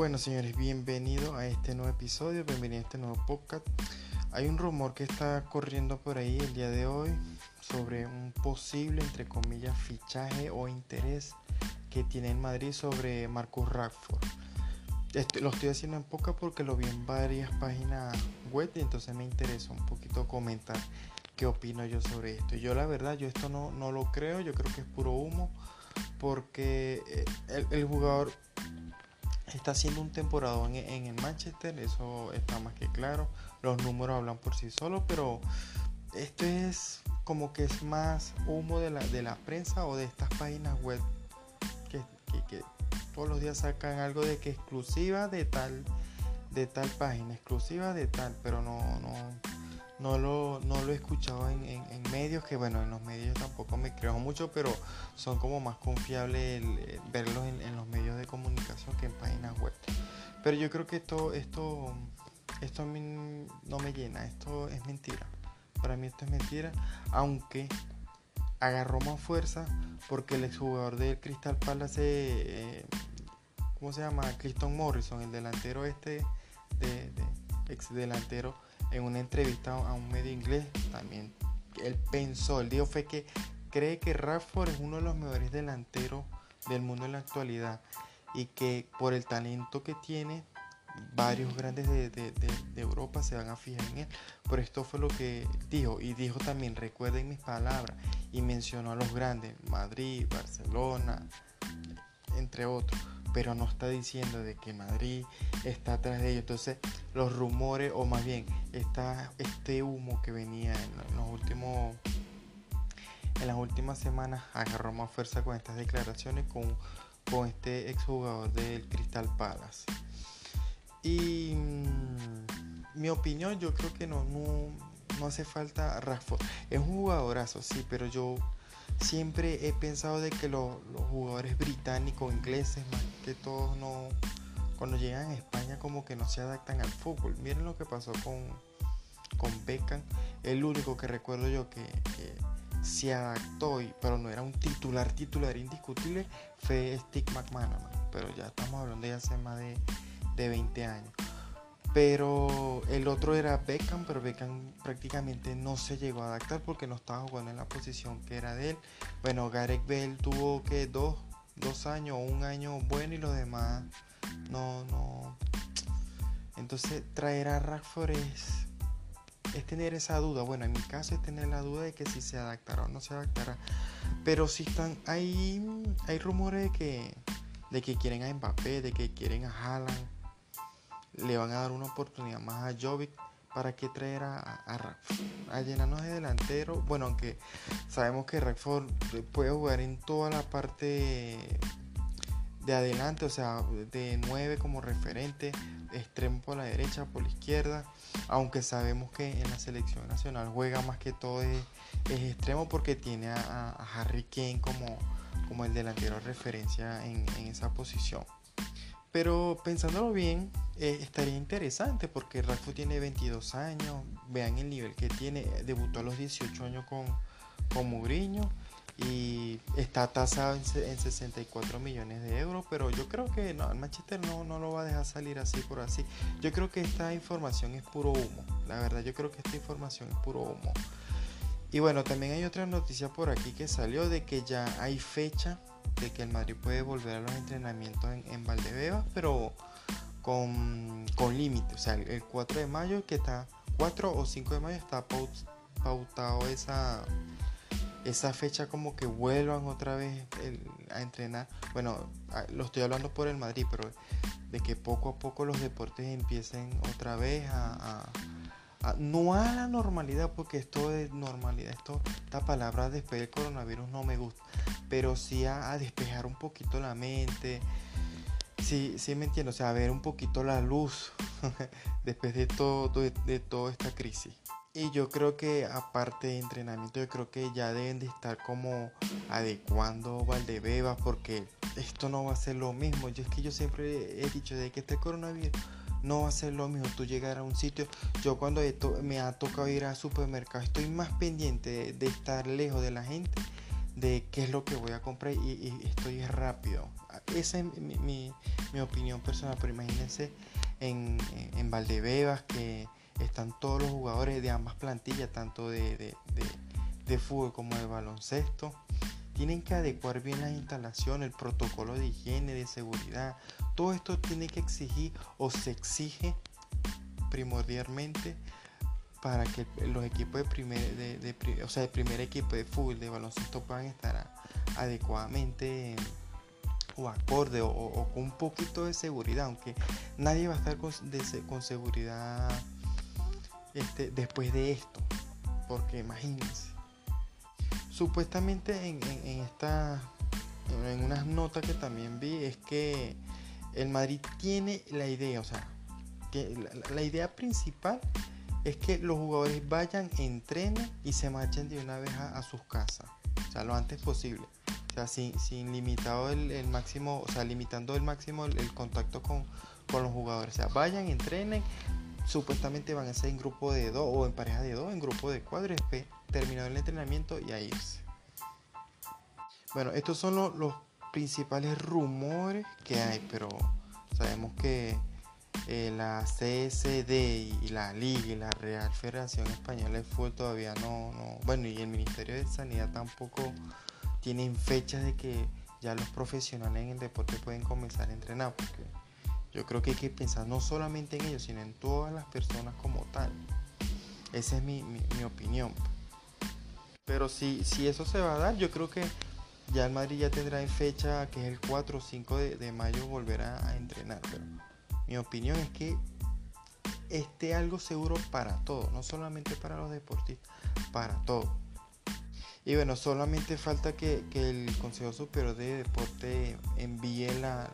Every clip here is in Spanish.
Bueno, señores, bienvenido a este nuevo episodio, bienvenido a este nuevo podcast. Hay un rumor que está corriendo por ahí el día de hoy sobre un posible, entre comillas, fichaje o interés que tiene en Madrid sobre Marcus Rashford. Este, lo estoy haciendo en poca porque lo vi en varias páginas web y entonces me interesa un poquito comentar qué opino yo sobre esto. Yo la verdad, yo esto no, no lo creo, yo creo que es puro humo porque eh, el jugador está haciendo un temporada en, en, el Manchester, eso está más que claro. Los números hablan por sí solos, pero esto es como que es más humo de la, de la prensa o de estas páginas web que, que, que todos los días sacan algo de que exclusiva de tal de tal página, exclusiva de tal, pero no, no, no lo, no lo he escuchado en, medios, que bueno, en los medios tampoco me creo mucho, pero son como más confiables verlos en, en, los medios de comunicación que en páginas web. Pero yo creo que esto, esto, esto no me llena, esto es mentira. Para mí esto es mentira, aunque agarró más fuerza porque el exjugador del Crystal Palace, eh, ¿cómo se llama? Cliston Morrison, el delantero este, de, de ex delantero en una entrevista a un medio inglés, también él pensó, el dijo fue que cree que Rashford es uno de los mejores delanteros del mundo en la actualidad y que por el talento que tiene, varios grandes de, de, de, de Europa se van a fijar en él. Por esto fue lo que dijo y dijo también, recuerden mis palabras, y mencionó a los grandes, Madrid, Barcelona, entre otros pero no está diciendo de que Madrid está atrás de ellos. Entonces, los rumores, o más bien, está este humo que venía en los últimos en las últimas semanas agarró más fuerza con estas declaraciones con, con este exjugador del Crystal Palace. Y mmm, mi opinión, yo creo que no, no, no hace falta Rashford. Es un jugadorazo, sí, pero yo siempre he pensado de que lo, los jugadores británicos, ingleses, que todos, no, cuando llegan a España como que no se adaptan al fútbol. Miren lo que pasó con, con Beckham, el único que recuerdo yo que, se adaptó, y, pero no era un titular, titular indiscutible, fue Steve McManaman. Pero ya estamos hablando de hace más de, de 20 años. Pero el otro era Beckham, pero Beckham prácticamente no se llegó a adaptar porque no estaba jugando en la posición que era de él. Bueno, Gareth Bale tuvo que dos, dos años o un año bueno y los demás no, no. Entonces traer a Rashford es, es tener esa duda. Bueno, en mi caso es tener la duda de que si se adaptará o no se adaptará. Pero si están, hay, hay rumores de que, de que quieren a Mbappé, de que quieren a Haaland le van a dar una oportunidad más a Jovic para que traer a, a, a llenarnos de delantero. Bueno, aunque sabemos que Rackford puede jugar en toda la parte de adelante, o sea, de 9 como referente, extremo por la derecha, por la izquierda. Aunque sabemos que en la selección nacional juega más que todo es, extremo porque tiene a, Harry Kane como, como el delantero de referencia en, en esa posición. Pero pensándolo bien, eh, estaría interesante porque Rashford tiene 22 años, vean el nivel que tiene, debutó a los 18 años con, con Mourinho y está tasado en, en, 64 millones de euros, pero yo creo que no, el Manchester no, no lo va a dejar salir así por así. Yo creo que esta información es puro humo, la verdad yo creo que esta información es puro humo. Y bueno, también hay otra noticia por aquí que salió de que ya hay fecha de que el Madrid puede volver a los entrenamientos en, en Valdebebas, pero con, con límite. O sea, el, el, 4 de mayo, que está 4 o 5 de mayo, está paut, pautado esa, esa fecha como que vuelvan otra vez a entrenar. Bueno, lo estoy hablando por el Madrid, pero de que poco a poco los deportes empiecen otra vez a no a la normalidad, porque esto es normalidad, esto, esta palabra después del coronavirus no me gusta, pero sí a, a despejar un poquito la mente. Sí, sí me entiendo, o sea, ver un poquito la luz después de todo, de, de toda esta crisis. Y yo creo que aparte de entrenamiento, yo creo que ya deben de estar como adecuando Valdebebas porque esto no va a ser lo mismo. Yo es que yo siempre he dicho de que este coronavirus no va a ser lo mismo. Tú llegar a un sitio, yo cuando me ha tocado ir al supermercado, estoy más pendiente de, de estar lejos de la gente de qué es lo que voy a comprar y, estoy rápido. Esa es mi, opinión personal, pero imagínense en, en, Valdebebas que están todos los jugadores de ambas plantillas, tanto de, de, fútbol como de baloncesto. Tienen que adecuar bien la instalación, el protocolo de higiene, de seguridad. Todo esto tiene que exigir o se exige primordialmente para que los equipos de primer, o sea, de primer equipo de fútbol, de baloncesto puedan estar adecuadamente o acorde o, con un poquito de seguridad, aunque nadie va a estar con, con seguridad este, después de esto, porque imagínense. Supuestamente en, esta, en unas notas que también vi, es que el Madrid tiene la idea, o sea, que la idea principal es que los jugadores vayan, entrenen y se marchen de una vez a, sus casas. O sea, lo antes posible. O sea, sin, sin limitado el, máximo, o sea, limitando el máximo el, contacto con, los jugadores. O sea, vayan, entrenen. Supuestamente van a ser en grupo de dos o en pareja de dos, en grupo de cuatro, después terminado el entrenamiento y a irse. Bueno, estos son los principales rumores que hay, pero sabemos que eh, la CSD y la Liga y la Real Federación Española de Fútbol todavía no, no, bueno, y el Ministerio de Sanidad tampoco tienen fechas de que ya los profesionales en el deporte pueden comenzar a entrenar, porque yo creo que hay que pensar no solamente en ellos, sino en todas las personas como tal. Esa es mi, opinión. Pero si, si eso se va a dar, yo creo que ya el Madrid ya tendrá en fecha que es el 4 o 5 de, mayo volverá a entrenar. Pero mi opinión es que esté algo seguro para todos, no solamente para los deportistas, para todos. Y bueno, solamente falta que, el Consejo Superior de Deporte envíe la,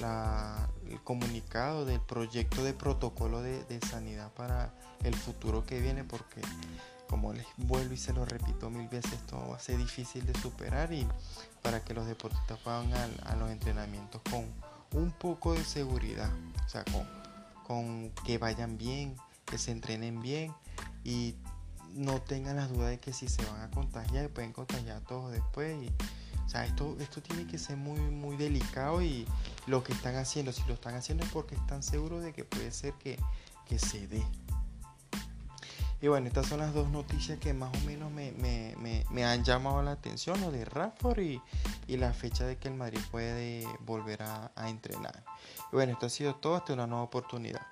el comunicado del proyecto de protocolo de, sanidad para el futuro que viene, porque como les vuelvo y se lo repito mil veces, esto va a ser difícil de superar y para que los deportistas vayan a los entrenamientos con un poco de seguridad, o sea, con, que vayan bien, que se entrenen bien y no tengan las dudas de que si se van a contagiar, pueden contagiar a todos después. Y, o sea, esto, esto tiene que ser muy, muy delicado y lo que están haciendo, si lo están haciendo es porque están seguros de que puede ser que, que se dé. Y bueno, estas son las dos noticias que más o menos me, han llamado la atención, lo de Rafford y, la fecha de que el Madrid puede volver a entrenar. Y bueno, esto ha sido todo, hasta una nueva oportunidad.